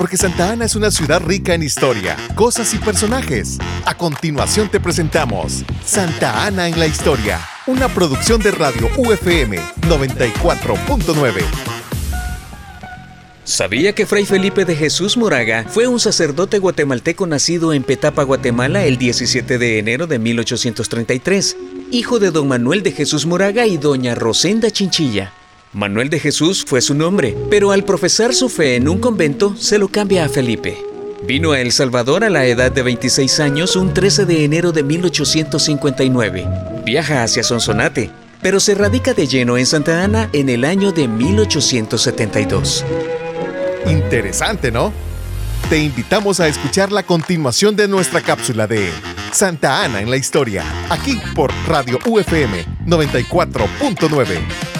porque Santa Ana es una ciudad rica en historia, cosas y personajes. A continuación te presentamos Santa Ana en la Historia, una producción de Radio UFM 94.9. ¿Sabía que Fray Felipe de Jesús Moraga fue un sacerdote guatemalteco nacido en Petapa, Guatemala, el 17 de enero de 1833, hijo de don Manuel de Jesús Moraga y doña Rosenda Chinchilla? Manuel de Jesús fue su nombre, pero al profesar su fe en un convento se lo cambia a Felipe. Vino a El Salvador a la edad de 26 años un 13 de enero de 1859. Viaja hacia Sonsonate, pero se radica de lleno en Santa Ana en el año de 1872. Interesante, ¿no? Te invitamos a escuchar la continuación de nuestra cápsula de Santa Ana en la historia, aquí por Radio UFM 94.9.